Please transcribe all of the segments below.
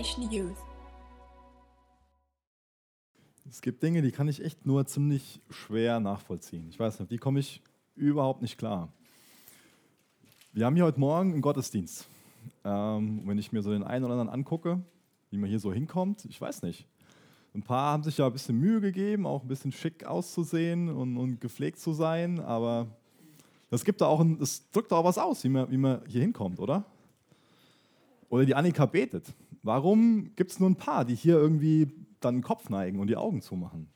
Generation Youth. Es gibt Dinge, die kann ich echt nur ziemlich schwer nachvollziehen. Ich weiß nicht, die komme ich überhaupt nicht klar. Wir haben hier heute Morgen einen Gottesdienst. Ähm, wenn ich mir so den einen oder anderen angucke, wie man hier so hinkommt, ich weiß nicht. Ein paar haben sich ja ein bisschen Mühe gegeben, auch ein bisschen schick auszusehen und, und gepflegt zu sein, aber das gibt da auch ein, das drückt auch was aus, wie man, wie man hier hinkommt, oder? Oder die Annika betet. Warum gibt es nur ein paar, die hier irgendwie dann den Kopf neigen und die Augen zumachen?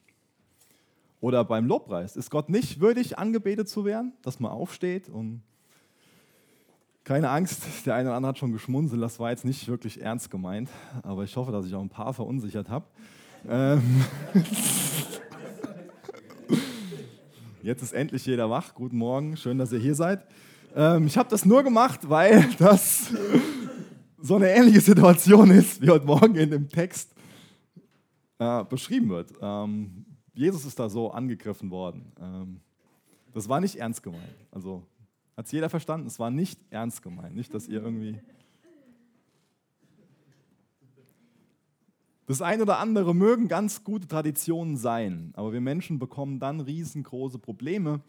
Oder beim Lobpreis. Ist Gott nicht würdig, angebetet zu werden, dass man aufsteht und keine Angst, der eine oder andere hat schon geschmunzelt, das war jetzt nicht wirklich ernst gemeint, aber ich hoffe, dass ich auch ein paar verunsichert habe. Ähm Jetzt ist endlich jeder wach. Guten Morgen, schön, dass ihr hier seid. Ähm, ich habe das nur gemacht, weil das so eine ähnliche Situation ist, wie heute Morgen in dem Text äh, beschrieben wird. Ähm, Jesus ist da so angegriffen worden. Ähm, das war nicht ernst gemeint. Also hat es jeder verstanden? Es war nicht ernst gemeint. Nicht, dass ihr irgendwie. Das eine oder andere mögen ganz gute Traditionen sein, aber wir Menschen bekommen dann riesengroße Probleme,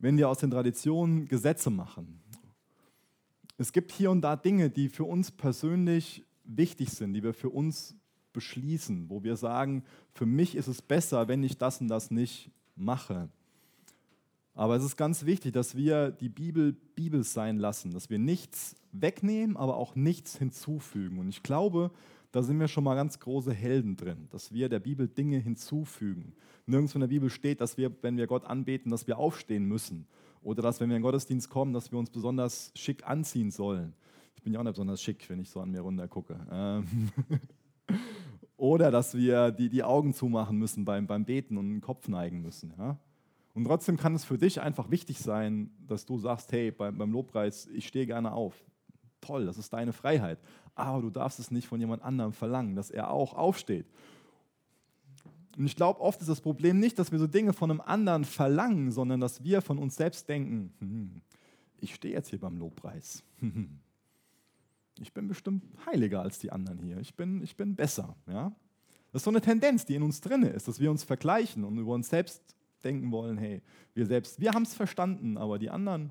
wenn wir aus den Traditionen Gesetze machen. Es gibt hier und da Dinge, die für uns persönlich wichtig sind, die wir für uns beschließen, wo wir sagen, für mich ist es besser, wenn ich das und das nicht mache. Aber es ist ganz wichtig, dass wir die Bibel Bibel sein lassen, dass wir nichts wegnehmen, aber auch nichts hinzufügen. Und ich glaube, da sind wir schon mal ganz große Helden drin, dass wir der Bibel Dinge hinzufügen. Nirgends in der Bibel steht, dass wir, wenn wir Gott anbeten, dass wir aufstehen müssen. Oder dass, wenn wir in den Gottesdienst kommen, dass wir uns besonders schick anziehen sollen. Ich bin ja auch nicht besonders schick, wenn ich so an mir runter gucke. Ähm Oder dass wir die, die Augen zumachen müssen beim, beim Beten und den Kopf neigen müssen. Ja? Und trotzdem kann es für dich einfach wichtig sein, dass du sagst, hey, beim, beim Lobpreis, ich stehe gerne auf. Toll, das ist deine Freiheit aber du darfst es nicht von jemand anderem verlangen, dass er auch aufsteht. Und ich glaube, oft ist das Problem nicht, dass wir so Dinge von einem anderen verlangen, sondern dass wir von uns selbst denken, hm, ich stehe jetzt hier beim Lobpreis. Ich bin bestimmt heiliger als die anderen hier. Ich bin, ich bin besser. Ja? Das ist so eine Tendenz, die in uns drin ist, dass wir uns vergleichen und über uns selbst denken wollen, hey, wir selbst, wir haben es verstanden, aber die anderen,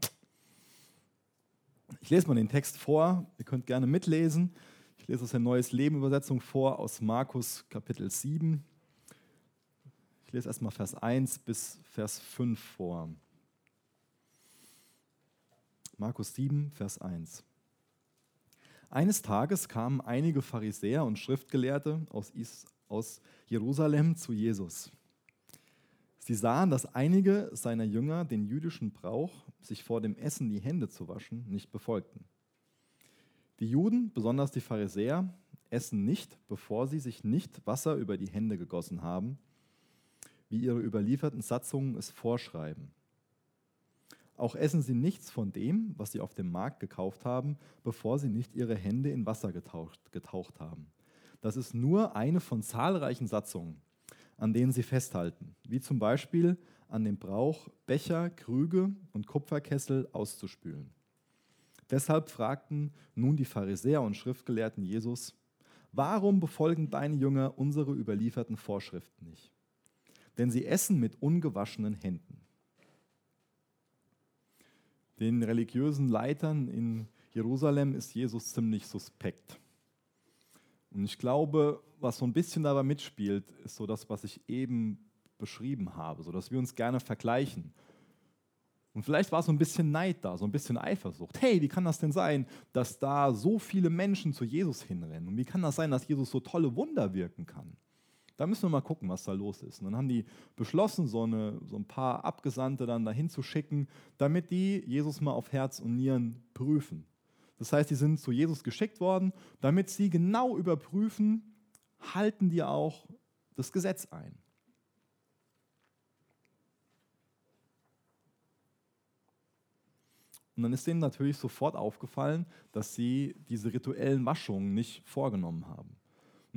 ich lese mal den Text vor, ihr könnt gerne mitlesen. Ich lese aus der Neues Leben Übersetzung vor aus Markus Kapitel 7. Ich lese erstmal Vers 1 bis Vers 5 vor. Markus 7, Vers 1. Eines Tages kamen einige Pharisäer und Schriftgelehrte aus Jerusalem zu Jesus. Sie sahen, dass einige seiner Jünger den jüdischen Brauch, sich vor dem Essen die Hände zu waschen, nicht befolgten. Die Juden, besonders die Pharisäer, essen nicht, bevor sie sich nicht Wasser über die Hände gegossen haben, wie ihre überlieferten Satzungen es vorschreiben. Auch essen sie nichts von dem, was sie auf dem Markt gekauft haben, bevor sie nicht ihre Hände in Wasser getaucht, getaucht haben. Das ist nur eine von zahlreichen Satzungen an denen sie festhalten, wie zum Beispiel an dem Brauch, Becher, Krüge und Kupferkessel auszuspülen. Deshalb fragten nun die Pharisäer und Schriftgelehrten Jesus, warum befolgen deine Jünger unsere überlieferten Vorschriften nicht? Denn sie essen mit ungewaschenen Händen. Den religiösen Leitern in Jerusalem ist Jesus ziemlich suspekt. Und ich glaube, was so ein bisschen dabei mitspielt, ist so das, was ich eben beschrieben habe, so dass wir uns gerne vergleichen. Und vielleicht war so ein bisschen Neid da, so ein bisschen Eifersucht. Hey, wie kann das denn sein, dass da so viele Menschen zu Jesus hinrennen? Und wie kann das sein, dass Jesus so tolle Wunder wirken kann? Da müssen wir mal gucken, was da los ist. Und dann haben die beschlossen, so, eine, so ein paar Abgesandte dann dahin zu schicken, damit die Jesus mal auf Herz und Nieren prüfen. Das heißt, die sind zu Jesus geschickt worden, damit sie genau überprüfen, halten die auch das Gesetz ein. Und dann ist denen natürlich sofort aufgefallen, dass sie diese rituellen Waschungen nicht vorgenommen haben.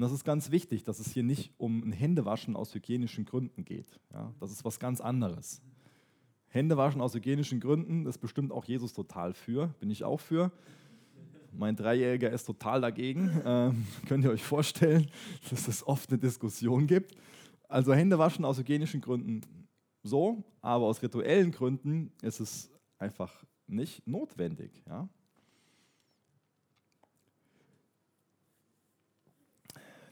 Und das ist ganz wichtig, dass es hier nicht um ein Händewaschen aus hygienischen Gründen geht. Ja, das ist was ganz anderes. Händewaschen aus hygienischen Gründen, das bestimmt auch Jesus total für, bin ich auch für. Mein Dreijähriger ist total dagegen. Ähm, könnt ihr euch vorstellen, dass es oft eine Diskussion gibt. Also Hände waschen aus hygienischen Gründen so, aber aus rituellen Gründen ist es einfach nicht notwendig. Ja?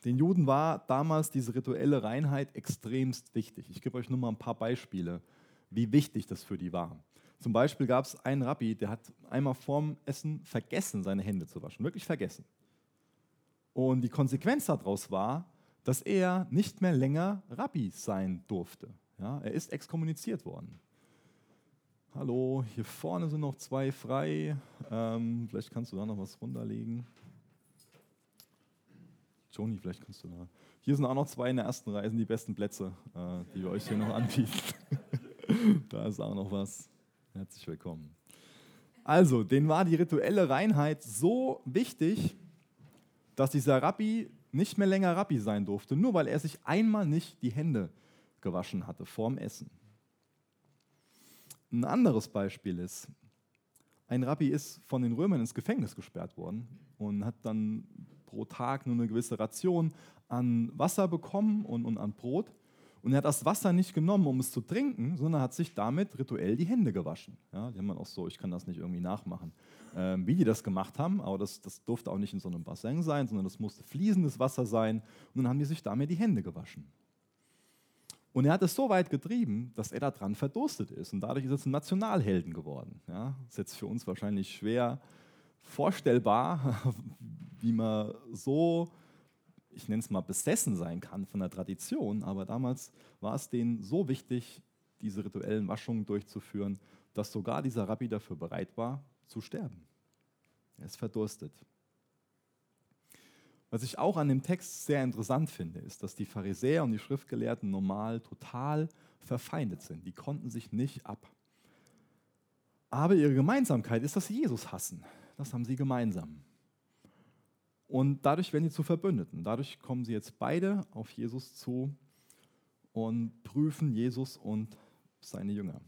Den Juden war damals diese rituelle Reinheit extremst wichtig. Ich gebe euch nur mal ein paar Beispiele, wie wichtig das für die war. Zum Beispiel gab es einen Rabbi, der hat einmal vorm Essen vergessen, seine Hände zu waschen. Wirklich vergessen. Und die Konsequenz daraus war, dass er nicht mehr länger Rabbi sein durfte. Ja, er ist exkommuniziert worden. Hallo, hier vorne sind noch zwei frei. Ähm, vielleicht kannst du da noch was runterlegen. Joni, vielleicht kannst du da. Hier sind auch noch zwei in der ersten sind die besten Plätze, äh, die wir euch hier noch anbieten. da ist auch noch was. Herzlich willkommen. Also, denen war die rituelle Reinheit so wichtig, dass dieser Rabbi nicht mehr länger Rabbi sein durfte, nur weil er sich einmal nicht die Hände gewaschen hatte vorm Essen. Ein anderes Beispiel ist, ein Rabbi ist von den Römern ins Gefängnis gesperrt worden und hat dann pro Tag nur eine gewisse Ration an Wasser bekommen und, und an Brot. Und er hat das Wasser nicht genommen, um es zu trinken, sondern hat sich damit rituell die Hände gewaschen. Ja, die haben dann auch so, ich kann das nicht irgendwie nachmachen, ähm, wie die das gemacht haben, aber das, das durfte auch nicht in so einem Bassin sein, sondern das musste fließendes Wasser sein. Und dann haben die sich damit die Hände gewaschen. Und er hat es so weit getrieben, dass er daran verdurstet ist. Und dadurch ist er zum Nationalhelden geworden. Ja, das ist jetzt für uns wahrscheinlich schwer vorstellbar, wie man so ich nenne es mal, besessen sein kann von der Tradition, aber damals war es denen so wichtig, diese rituellen Waschungen durchzuführen, dass sogar dieser Rabbi dafür bereit war, zu sterben. Er ist verdurstet. Was ich auch an dem Text sehr interessant finde, ist, dass die Pharisäer und die Schriftgelehrten normal total verfeindet sind. Die konnten sich nicht ab. Aber ihre Gemeinsamkeit ist, dass sie Jesus hassen. Das haben sie gemeinsam. Und dadurch werden sie zu Verbündeten. Dadurch kommen sie jetzt beide auf Jesus zu und prüfen Jesus und seine Jünger.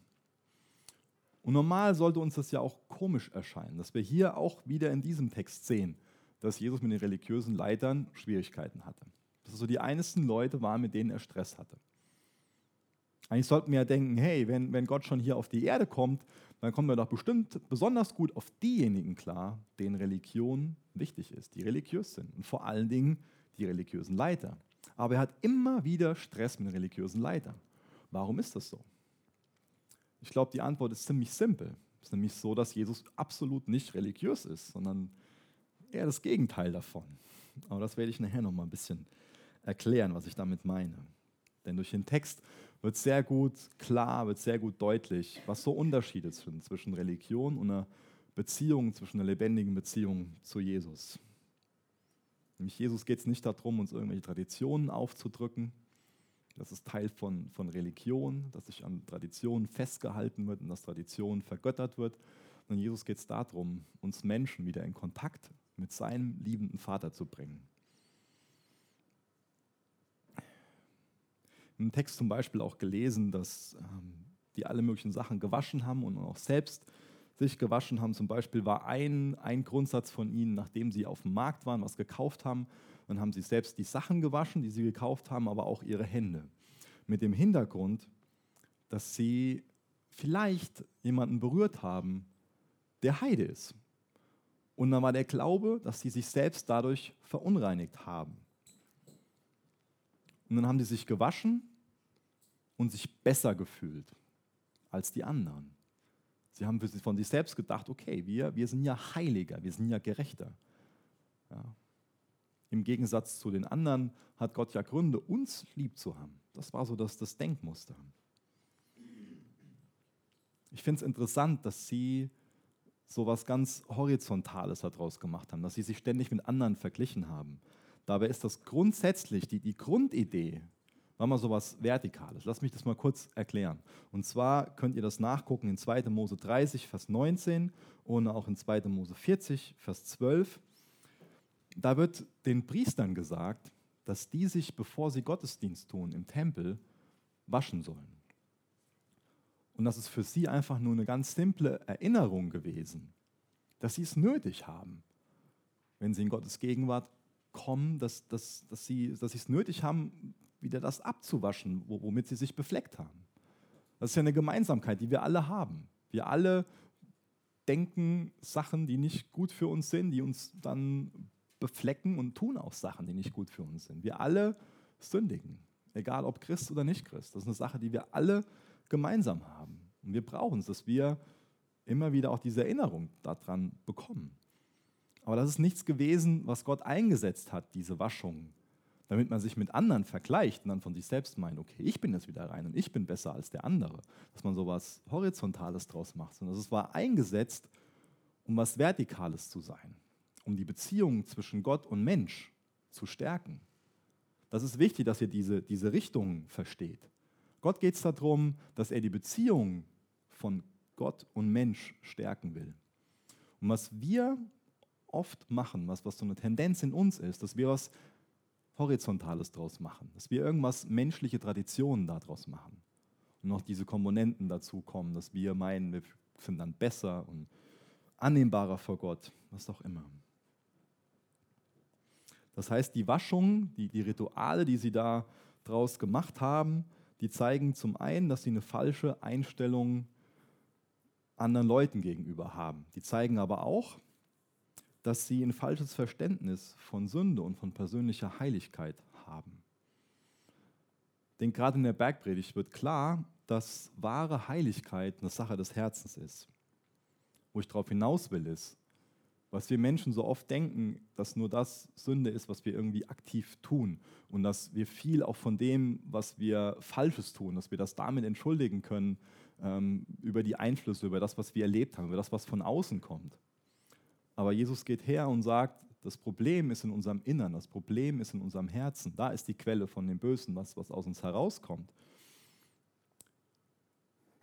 Und normal sollte uns das ja auch komisch erscheinen, dass wir hier auch wieder in diesem Text sehen, dass Jesus mit den religiösen Leitern Schwierigkeiten hatte. Dass es so die einzelnen Leute waren, mit denen er Stress hatte. Eigentlich sollten wir ja denken, hey, wenn, wenn Gott schon hier auf die Erde kommt, dann kommen wir doch bestimmt besonders gut auf diejenigen klar, denen Religion wichtig ist, die religiös sind. Und vor allen Dingen die religiösen Leiter. Aber er hat immer wieder Stress mit religiösen Leitern. Warum ist das so? Ich glaube, die Antwort ist ziemlich simpel. Es ist nämlich so, dass Jesus absolut nicht religiös ist, sondern eher das Gegenteil davon. Aber das werde ich nachher noch mal ein bisschen erklären, was ich damit meine. Denn durch den Text wird sehr gut klar, wird sehr gut deutlich, was so Unterschiede sind zwischen Religion und einer Beziehung, zwischen einer lebendigen Beziehung zu Jesus. Nämlich Jesus geht es nicht darum, uns irgendwelche Traditionen aufzudrücken. Das ist Teil von, von Religion, dass sich an Traditionen festgehalten wird und dass Tradition vergöttert wird. Und Jesus geht es darum, uns Menschen wieder in Kontakt mit seinem liebenden Vater zu bringen. Im Text zum Beispiel auch gelesen, dass ähm, die alle möglichen Sachen gewaschen haben und auch selbst sich gewaschen haben. Zum Beispiel war ein, ein Grundsatz von ihnen, nachdem sie auf dem Markt waren, was gekauft haben, dann haben sie selbst die Sachen gewaschen, die sie gekauft haben, aber auch ihre Hände. Mit dem Hintergrund, dass sie vielleicht jemanden berührt haben, der Heide ist. Und dann war der Glaube, dass sie sich selbst dadurch verunreinigt haben. Und dann haben sie sich gewaschen und sich besser gefühlt als die anderen. Sie haben von sich selbst gedacht, okay, wir, wir sind ja heiliger, wir sind ja gerechter. Ja. Im Gegensatz zu den anderen hat Gott ja Gründe, uns lieb zu haben. Das war so das, das Denkmuster. Ich finde es interessant, dass sie so was ganz Horizontales daraus gemacht haben, dass sie sich ständig mit anderen verglichen haben. Dabei ist das grundsätzlich die, die Grundidee war mal so was Vertikales. Lass mich das mal kurz erklären. Und zwar könnt ihr das nachgucken in 2. Mose 30, Vers 19 und auch in 2. Mose 40, Vers 12. Da wird den Priestern gesagt, dass die sich, bevor sie Gottesdienst tun, im Tempel waschen sollen. Und das ist für sie einfach nur eine ganz simple Erinnerung gewesen, dass sie es nötig haben, wenn sie in Gottes Gegenwart kommen, dass, dass, dass sie dass es nötig haben, wieder das abzuwaschen, womit sie sich befleckt haben. Das ist ja eine Gemeinsamkeit, die wir alle haben. Wir alle denken Sachen, die nicht gut für uns sind, die uns dann beflecken und tun auch Sachen, die nicht gut für uns sind. Wir alle sündigen, egal ob Christ oder nicht Christ. Das ist eine Sache, die wir alle gemeinsam haben. Und wir brauchen es, dass wir immer wieder auch diese Erinnerung daran bekommen. Aber das ist nichts gewesen, was Gott eingesetzt hat, diese Waschung, damit man sich mit anderen vergleicht und dann von sich selbst meint, okay, ich bin jetzt wieder rein und ich bin besser als der andere. Dass man so was Horizontales draus macht, sondern es war eingesetzt, um was Vertikales zu sein, um die Beziehung zwischen Gott und Mensch zu stärken. Das ist wichtig, dass ihr diese, diese Richtung versteht. Gott geht es darum, dass er die Beziehung von Gott und Mensch stärken will. Und was wir oft machen, was, was so eine Tendenz in uns ist, dass wir was Horizontales draus machen, dass wir irgendwas menschliche Traditionen daraus machen. Und noch diese Komponenten dazu kommen, dass wir meinen, wir sind dann besser und annehmbarer vor Gott, was auch immer. Das heißt, die Waschung, die, die Rituale, die sie da draus gemacht haben, die zeigen zum einen, dass sie eine falsche Einstellung anderen Leuten gegenüber haben. Die zeigen aber auch, dass sie ein falsches Verständnis von Sünde und von persönlicher Heiligkeit haben. Denn gerade in der Bergpredigt wird klar, dass wahre Heiligkeit eine Sache des Herzens ist. Wo ich darauf hinaus will, ist, was wir Menschen so oft denken, dass nur das Sünde ist, was wir irgendwie aktiv tun und dass wir viel auch von dem, was wir Falsches tun, dass wir das damit entschuldigen können ähm, über die Einflüsse, über das, was wir erlebt haben, über das, was von außen kommt. Aber Jesus geht her und sagt, das Problem ist in unserem Innern, das Problem ist in unserem Herzen. Da ist die Quelle von dem Bösen, was, was aus uns herauskommt.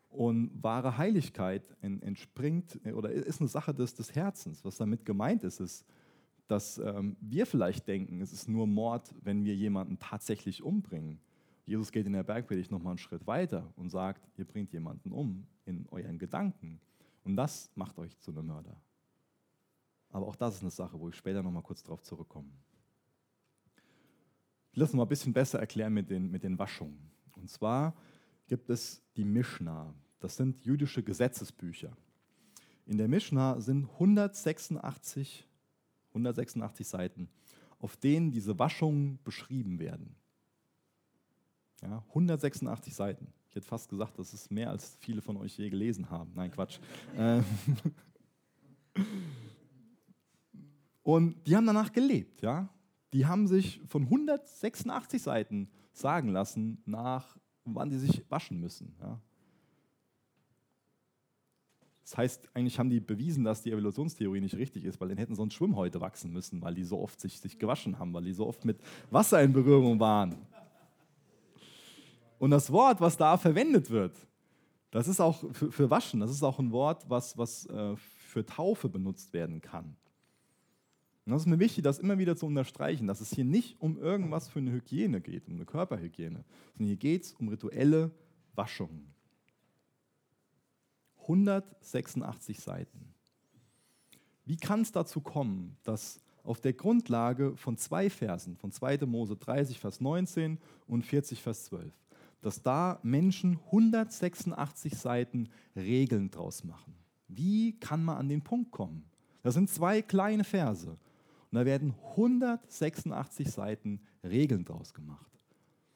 Und wahre Heiligkeit entspringt oder ist eine Sache des, des Herzens. Was damit gemeint ist, ist, dass ähm, wir vielleicht denken, es ist nur Mord, wenn wir jemanden tatsächlich umbringen. Jesus geht in der Bergpredigt nochmal einen Schritt weiter und sagt, ihr bringt jemanden um in euren Gedanken. Und das macht euch zu einem Mörder. Aber auch das ist eine Sache, wo ich später nochmal kurz drauf zurückkomme. Ich das noch mal ein bisschen besser erklären mit den, mit den Waschungen. Und zwar gibt es die Mishnah. Das sind jüdische Gesetzesbücher. In der Mishnah sind 186, 186 Seiten, auf denen diese Waschungen beschrieben werden. Ja, 186 Seiten. Ich hätte fast gesagt, das ist mehr, als viele von euch je gelesen haben. Nein, Quatsch. Und die haben danach gelebt. Ja? Die haben sich von 186 Seiten sagen lassen, nach wann sie sich waschen müssen. Ja? Das heißt, eigentlich haben die bewiesen, dass die Evolutionstheorie nicht richtig ist, weil dann hätten sonst Schwimmhäute wachsen müssen, weil die so oft sich, sich gewaschen haben, weil die so oft mit Wasser in Berührung waren. Und das Wort, was da verwendet wird, das ist auch für, für Waschen, das ist auch ein Wort, was, was äh, für Taufe benutzt werden kann. Und das ist mir wichtig, das immer wieder zu unterstreichen, dass es hier nicht um irgendwas für eine Hygiene geht, um eine Körperhygiene, sondern hier geht es um rituelle Waschungen. 186 Seiten. Wie kann es dazu kommen, dass auf der Grundlage von zwei Versen, von 2. Mose 30, Vers 19 und 40, Vers 12, dass da Menschen 186 Seiten Regeln draus machen? Wie kann man an den Punkt kommen? Das sind zwei kleine Verse. Da werden 186 Seiten Regeln draus gemacht,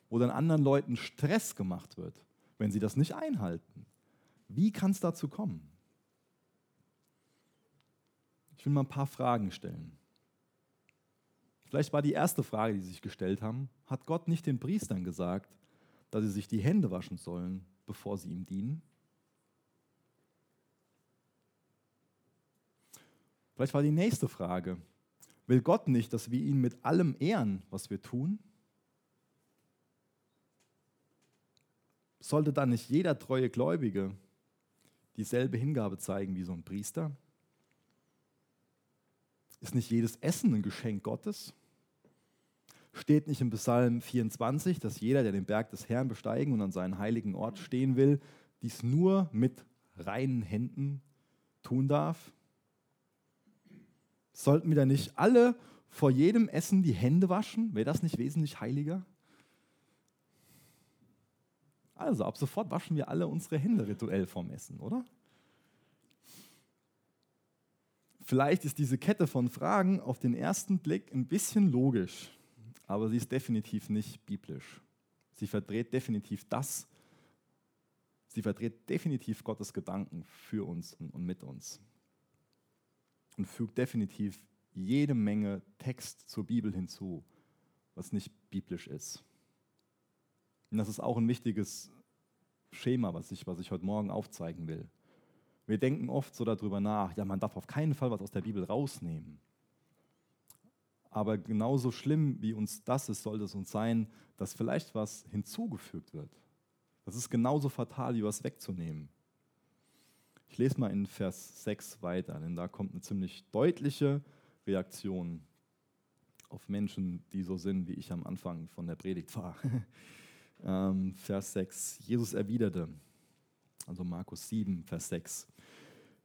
wo dann anderen Leuten Stress gemacht wird, wenn sie das nicht einhalten. Wie kann es dazu kommen? Ich will mal ein paar Fragen stellen. Vielleicht war die erste Frage, die sie sich gestellt haben, hat Gott nicht den Priestern gesagt, dass sie sich die Hände waschen sollen, bevor sie ihm dienen? Vielleicht war die nächste Frage, will Gott nicht, dass wir ihn mit allem ehren, was wir tun? Sollte dann nicht jeder treue Gläubige dieselbe Hingabe zeigen wie so ein Priester? Ist nicht jedes Essen ein Geschenk Gottes? Steht nicht im Psalm 24, dass jeder, der den Berg des Herrn besteigen und an seinen heiligen Ort stehen will, dies nur mit reinen Händen tun darf? Sollten wir da nicht alle vor jedem Essen die Hände waschen? Wäre das nicht wesentlich heiliger? Also ab sofort waschen wir alle unsere Hände rituell vorm Essen, oder? Vielleicht ist diese Kette von Fragen auf den ersten Blick ein bisschen logisch, aber sie ist definitiv nicht biblisch. Sie verdreht definitiv das, sie verdreht definitiv Gottes Gedanken für uns und mit uns und fügt definitiv jede Menge Text zur Bibel hinzu, was nicht biblisch ist. Und das ist auch ein wichtiges Schema, was ich, was ich heute Morgen aufzeigen will. Wir denken oft so darüber nach, ja, man darf auf keinen Fall was aus der Bibel rausnehmen. Aber genauso schlimm wie uns das ist, sollte es uns sein, dass vielleicht was hinzugefügt wird. Das ist genauso fatal, wie was wegzunehmen. Ich lese mal in Vers 6 weiter, denn da kommt eine ziemlich deutliche Reaktion auf Menschen, die so sind, wie ich am Anfang von der Predigt war. ähm, Vers 6. Jesus erwiderte, also Markus 7, Vers 6.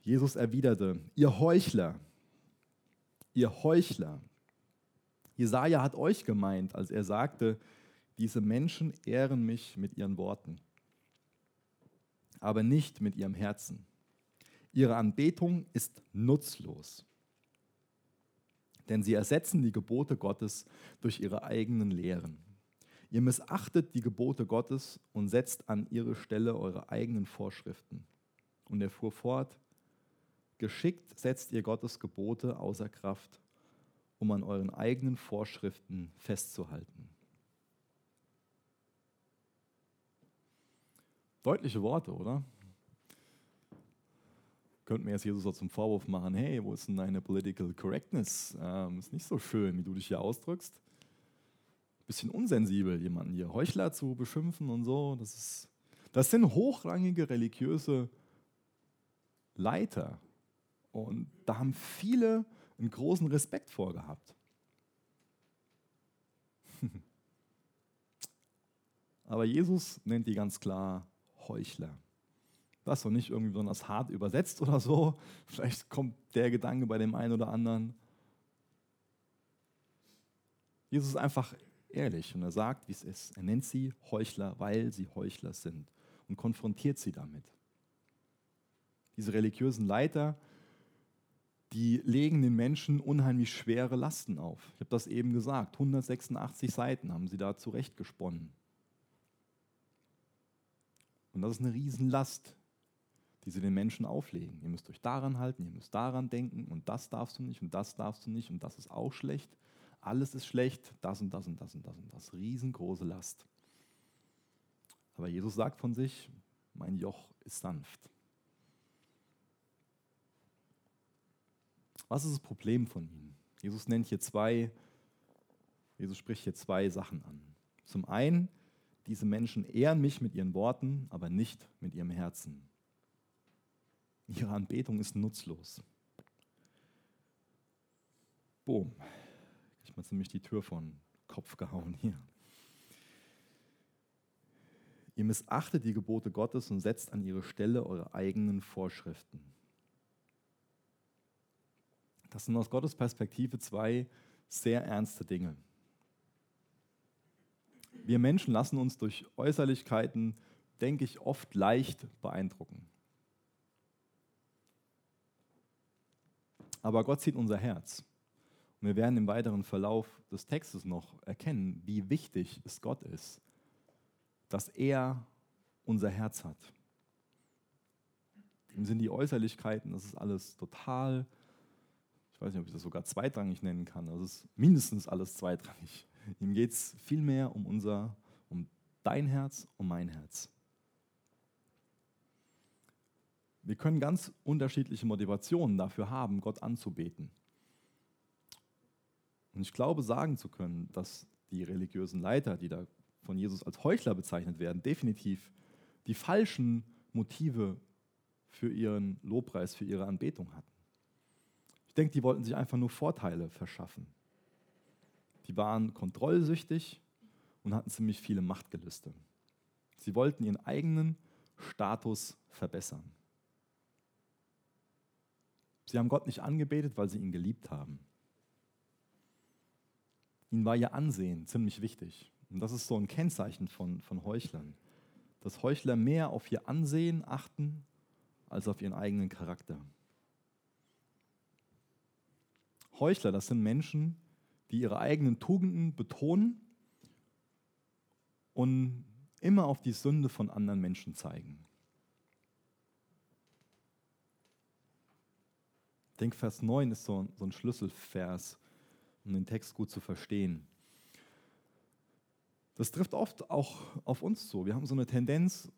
Jesus erwiderte, ihr Heuchler, ihr Heuchler. Jesaja hat euch gemeint, als er sagte, diese Menschen ehren mich mit ihren Worten, aber nicht mit ihrem Herzen. Ihre Anbetung ist nutzlos, denn sie ersetzen die Gebote Gottes durch ihre eigenen Lehren. Ihr missachtet die Gebote Gottes und setzt an ihre Stelle eure eigenen Vorschriften. Und er fuhr fort, geschickt setzt ihr Gottes Gebote außer Kraft, um an euren eigenen Vorschriften festzuhalten. Deutliche Worte, oder? Könnten wir jetzt Jesus so zum Vorwurf machen, hey, wo ist denn deine Political Correctness? Ähm, ist nicht so schön, wie du dich hier ausdrückst bisschen unsensibel, jemanden hier Heuchler zu beschimpfen und so. Das, ist, das sind hochrangige religiöse Leiter. Und da haben viele einen großen Respekt vorgehabt. Aber Jesus nennt die ganz klar Heuchler. Das doch nicht irgendwie besonders hart übersetzt oder so. Vielleicht kommt der Gedanke bei dem einen oder anderen. Jesus ist einfach ehrlich und er sagt, wie es ist. Er nennt sie Heuchler, weil sie Heuchler sind und konfrontiert sie damit. Diese religiösen Leiter, die legen den Menschen unheimlich schwere Lasten auf. Ich habe das eben gesagt, 186 Seiten haben sie da zurechtgesponnen. Und das ist eine Riesenlast, die sie den Menschen auflegen. Ihr müsst euch daran halten, ihr müsst daran denken und das darfst du nicht und das darfst du nicht und das ist auch schlecht alles ist schlecht, das und das und das und das und das. Riesengroße Last. Aber Jesus sagt von sich, mein Joch ist sanft. Was ist das Problem von ihnen? Jesus nennt hier zwei, Jesus spricht hier zwei Sachen an. Zum einen, diese Menschen ehren mich mit ihren Worten, aber nicht mit ihrem Herzen. Ihre Anbetung ist nutzlos. Boom mir ziemlich die Tür von Kopf gehauen hier. Ihr missachtet die Gebote Gottes und setzt an ihre Stelle eure eigenen Vorschriften. Das sind aus Gottes Perspektive zwei sehr ernste Dinge. Wir Menschen lassen uns durch Äußerlichkeiten, denke ich, oft leicht beeindrucken. Aber Gott sieht unser Herz. Und wir werden im weiteren Verlauf des Textes noch erkennen, wie wichtig es Gott ist, dass er unser Herz hat. Ihm sind die Äußerlichkeiten, das ist alles total, ich weiß nicht, ob ich das sogar zweitrangig nennen kann, das ist mindestens alles zweitrangig. Ihm geht es vielmehr um unser, um dein Herz, um mein Herz. Wir können ganz unterschiedliche Motivationen dafür haben, Gott anzubeten. Und ich glaube, sagen zu können, dass die religiösen Leiter, die da von Jesus als Heuchler bezeichnet werden, definitiv die falschen Motive für ihren Lobpreis, für ihre Anbetung hatten. Ich denke, die wollten sich einfach nur Vorteile verschaffen. Die waren kontrollsüchtig und hatten ziemlich viele Machtgelüste. Sie wollten ihren eigenen Status verbessern. Sie haben Gott nicht angebetet, weil sie ihn geliebt haben. Ihnen war ihr Ansehen ziemlich wichtig. Und das ist so ein Kennzeichen von, von Heuchlern. Dass Heuchler mehr auf ihr Ansehen achten als auf ihren eigenen Charakter. Heuchler, das sind Menschen, die ihre eigenen Tugenden betonen und immer auf die Sünde von anderen Menschen zeigen. Ich denke, Vers 9 ist so, so ein Schlüsselvers, um den Text gut zu verstehen. Das trifft oft auch auf uns zu. Wir haben so eine Tendenz,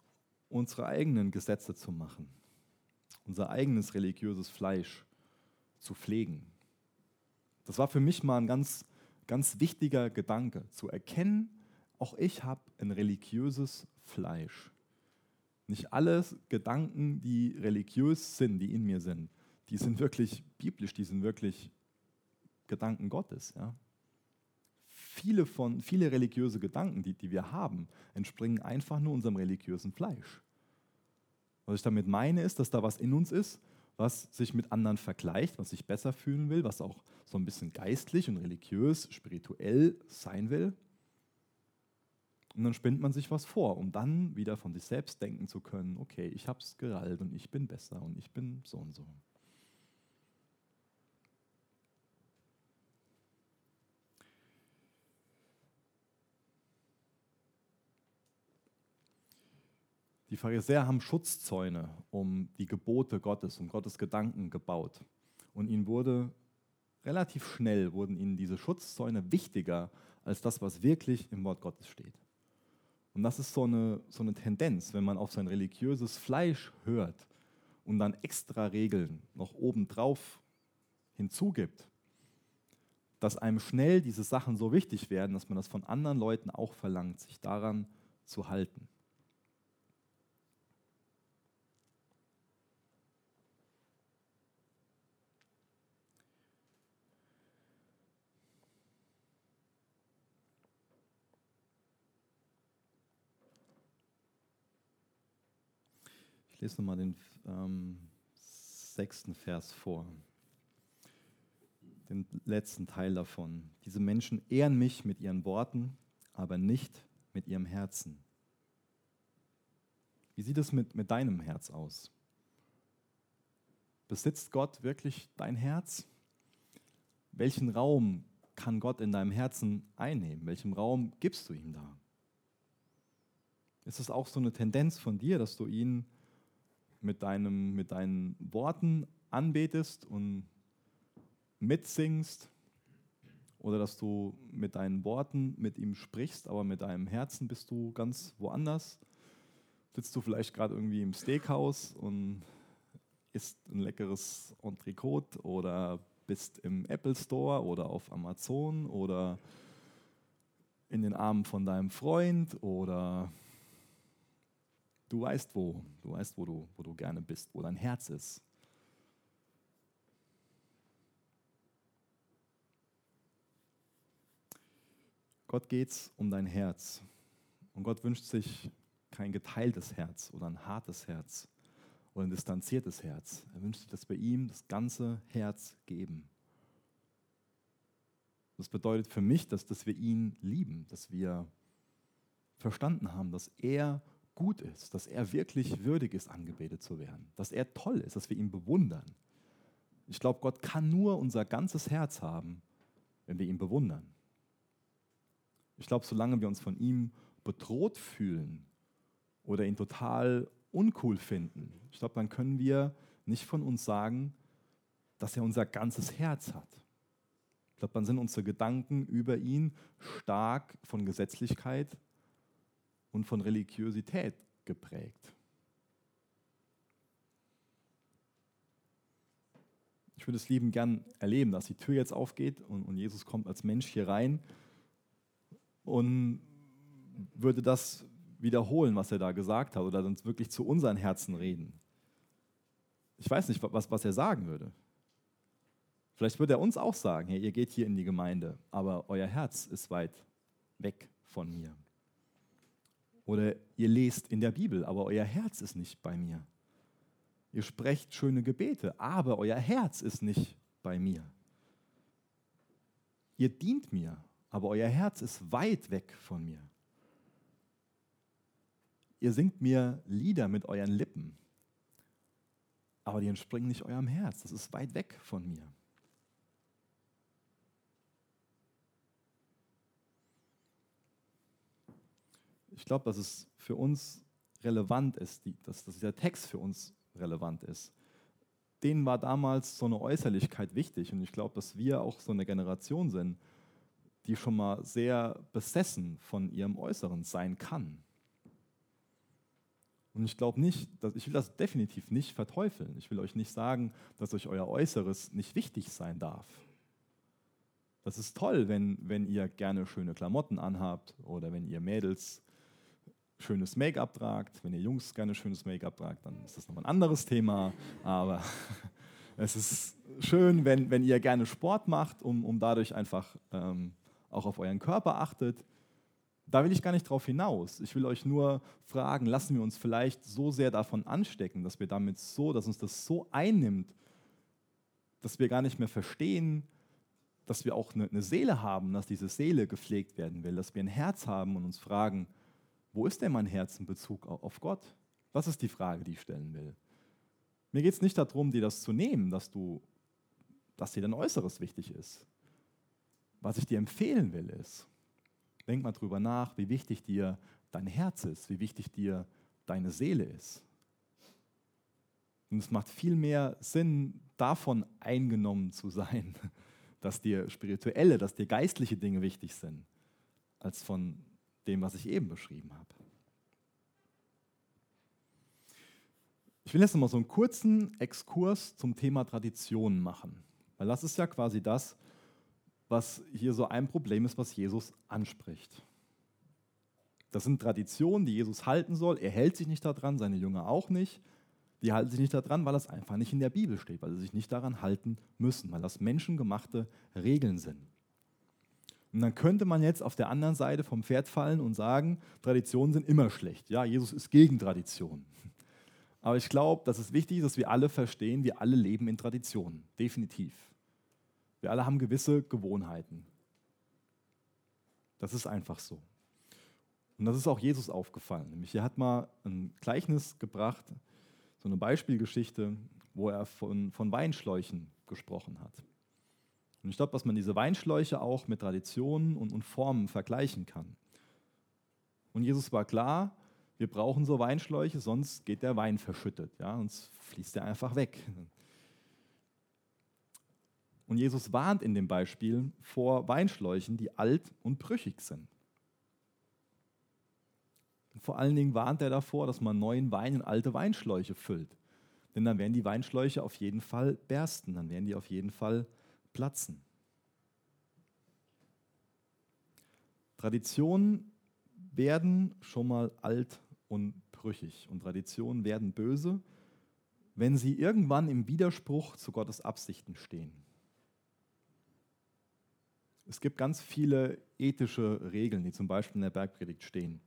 unsere eigenen Gesetze zu machen, unser eigenes religiöses Fleisch zu pflegen. Das war für mich mal ein ganz, ganz wichtiger Gedanke, zu erkennen, auch ich habe ein religiöses Fleisch. Nicht alle Gedanken, die religiös sind, die in mir sind, die sind wirklich biblisch, die sind wirklich Gedanken Gottes. Ja? Viele, von, viele religiöse Gedanken, die, die wir haben, entspringen einfach nur unserem religiösen Fleisch. Was ich damit meine, ist, dass da was in uns ist, was sich mit anderen vergleicht, was sich besser fühlen will, was auch so ein bisschen geistlich und religiös, spirituell sein will. Und dann spinnt man sich was vor, um dann wieder von sich selbst denken zu können, okay, ich habe es gerallt und ich bin besser und ich bin so und so. Die Pharisäer haben Schutzzäune um die Gebote Gottes, um Gottes Gedanken gebaut. Und ihnen wurde relativ schnell wurden ihnen diese Schutzzäune wichtiger als das, was wirklich im Wort Gottes steht. Und das ist so eine, so eine Tendenz, wenn man auf sein religiöses Fleisch hört und dann extra Regeln noch obendrauf hinzugibt, dass einem schnell diese Sachen so wichtig werden, dass man das von anderen Leuten auch verlangt, sich daran zu halten. Ich lese nochmal den ähm, sechsten Vers vor. Den letzten Teil davon. Diese Menschen ehren mich mit ihren Worten, aber nicht mit ihrem Herzen. Wie sieht es mit, mit deinem Herz aus? Besitzt Gott wirklich dein Herz? Welchen Raum kann Gott in deinem Herzen einnehmen? Welchen Raum gibst du ihm da? Ist es auch so eine Tendenz von dir, dass du ihn mit, deinem, mit deinen Worten anbetest und mitsingst oder dass du mit deinen Worten mit ihm sprichst, aber mit deinem Herzen bist du ganz woanders. Sitzt du vielleicht gerade irgendwie im Steakhouse und isst ein leckeres Entrecote oder bist im Apple Store oder auf Amazon oder in den Armen von deinem Freund oder Du weißt wo, du weißt, wo du, wo du gerne bist, wo dein Herz ist. Gott geht es um dein Herz. Und Gott wünscht sich kein geteiltes Herz oder ein hartes Herz oder ein distanziertes Herz. Er wünscht sich, dass wir ihm das ganze Herz geben. Das bedeutet für mich, dass, dass wir ihn lieben, dass wir verstanden haben, dass er gut ist, dass er wirklich würdig ist, angebetet zu werden, dass er toll ist, dass wir ihn bewundern. Ich glaube, Gott kann nur unser ganzes Herz haben, wenn wir ihn bewundern. Ich glaube, solange wir uns von ihm bedroht fühlen oder ihn total uncool finden, ich glaube, dann können wir nicht von uns sagen, dass er unser ganzes Herz hat. Ich glaube, dann sind unsere Gedanken über ihn stark von Gesetzlichkeit und von Religiosität geprägt. Ich würde es lieben gern erleben, dass die Tür jetzt aufgeht und, und Jesus kommt als Mensch hier rein und würde das wiederholen, was er da gesagt hat, oder uns wirklich zu unseren Herzen reden. Ich weiß nicht, was, was er sagen würde. Vielleicht würde er uns auch sagen, hey, ihr geht hier in die Gemeinde, aber euer Herz ist weit weg von mir. Oder ihr lest in der Bibel, aber euer Herz ist nicht bei mir. Ihr sprecht schöne Gebete, aber euer Herz ist nicht bei mir. Ihr dient mir, aber euer Herz ist weit weg von mir. Ihr singt mir Lieder mit euren Lippen, aber die entspringen nicht eurem Herz. Das ist weit weg von mir. Ich glaube, dass es für uns relevant ist, dass, dass dieser Text für uns relevant ist. Denen war damals so eine Äußerlichkeit wichtig und ich glaube, dass wir auch so eine Generation sind, die schon mal sehr besessen von ihrem Äußeren sein kann. Und ich glaube nicht, dass, ich will das definitiv nicht verteufeln. Ich will euch nicht sagen, dass euch euer Äußeres nicht wichtig sein darf. Das ist toll, wenn, wenn ihr gerne schöne Klamotten anhabt oder wenn ihr Mädels schönes Make-up tragt. Wenn ihr Jungs gerne schönes Make-up tragt, dann ist das nochmal ein anderes Thema. Aber es ist schön, wenn, wenn ihr gerne Sport macht, um, um dadurch einfach ähm, auch auf euren Körper achtet. Da will ich gar nicht drauf hinaus. Ich will euch nur fragen, lassen wir uns vielleicht so sehr davon anstecken, dass wir damit so, dass uns das so einnimmt, dass wir gar nicht mehr verstehen, dass wir auch eine, eine Seele haben, dass diese Seele gepflegt werden will, dass wir ein Herz haben und uns fragen, wo ist denn mein Herz in Bezug auf Gott? Das ist die Frage, die ich stellen will. Mir geht es nicht darum, dir das zu nehmen, dass, du, dass dir dein Äußeres wichtig ist. Was ich dir empfehlen will, ist, denk mal drüber nach, wie wichtig dir dein Herz ist, wie wichtig dir deine Seele ist. Und es macht viel mehr Sinn, davon eingenommen zu sein, dass dir spirituelle, dass dir geistliche Dinge wichtig sind, als von dem, was ich eben beschrieben habe. Ich will jetzt nochmal so einen kurzen Exkurs zum Thema Traditionen machen, weil das ist ja quasi das, was hier so ein Problem ist, was Jesus anspricht. Das sind Traditionen, die Jesus halten soll. Er hält sich nicht daran, seine Jünger auch nicht. Die halten sich nicht daran, weil das einfach nicht in der Bibel steht, weil sie sich nicht daran halten müssen, weil das menschengemachte Regeln sind. Und dann könnte man jetzt auf der anderen Seite vom Pferd fallen und sagen, Traditionen sind immer schlecht. Ja, Jesus ist gegen Traditionen. Aber ich glaube, dass es wichtig ist, dass wir alle verstehen, wir alle leben in Traditionen. Definitiv. Wir alle haben gewisse Gewohnheiten. Das ist einfach so. Und das ist auch Jesus aufgefallen. Nämlich er hat mal ein Gleichnis gebracht, so eine Beispielgeschichte, wo er von, von Weinschläuchen gesprochen hat. Und ich glaube, dass man diese Weinschläuche auch mit Traditionen und, und Formen vergleichen kann. Und Jesus war klar, wir brauchen so Weinschläuche, sonst geht der Wein verschüttet, ja, sonst fließt er einfach weg. Und Jesus warnt in dem Beispiel vor Weinschläuchen, die alt und brüchig sind. Und vor allen Dingen warnt er davor, dass man neuen Wein in alte Weinschläuche füllt. Denn dann werden die Weinschläuche auf jeden Fall bersten, dann werden die auf jeden Fall platzen. Traditionen werden schon mal alt und brüchig und Traditionen werden böse, wenn sie irgendwann im Widerspruch zu Gottes Absichten stehen. Es gibt ganz viele ethische Regeln, die zum Beispiel in der Bergpredigt stehen.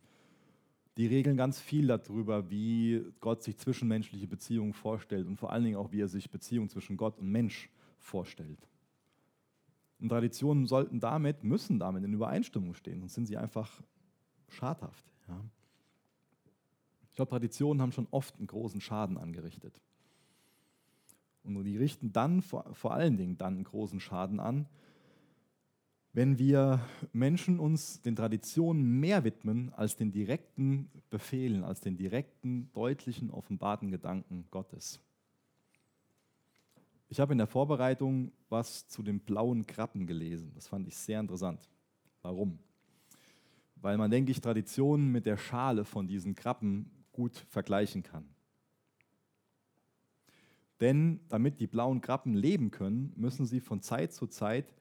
Die regeln ganz viel darüber, wie Gott sich zwischenmenschliche Beziehungen vorstellt und vor allen Dingen auch, wie er sich Beziehungen zwischen Gott und Mensch vorstellt. Und Traditionen sollten damit, müssen damit in Übereinstimmung stehen, sonst sind sie einfach schadhaft. Ja. Ich glaube, Traditionen haben schon oft einen großen Schaden angerichtet. Und die richten dann vor, vor allen Dingen dann einen großen Schaden an, wenn wir Menschen uns den Traditionen mehr widmen als den direkten Befehlen, als den direkten, deutlichen, offenbarten Gedanken Gottes. Ich habe in der Vorbereitung was zu den blauen Krabben gelesen. Das fand ich sehr interessant. Warum? Weil man, denke ich, Traditionen mit der Schale von diesen Krabben gut vergleichen kann. Denn damit die blauen Krabben leben können, müssen sie von Zeit zu Zeit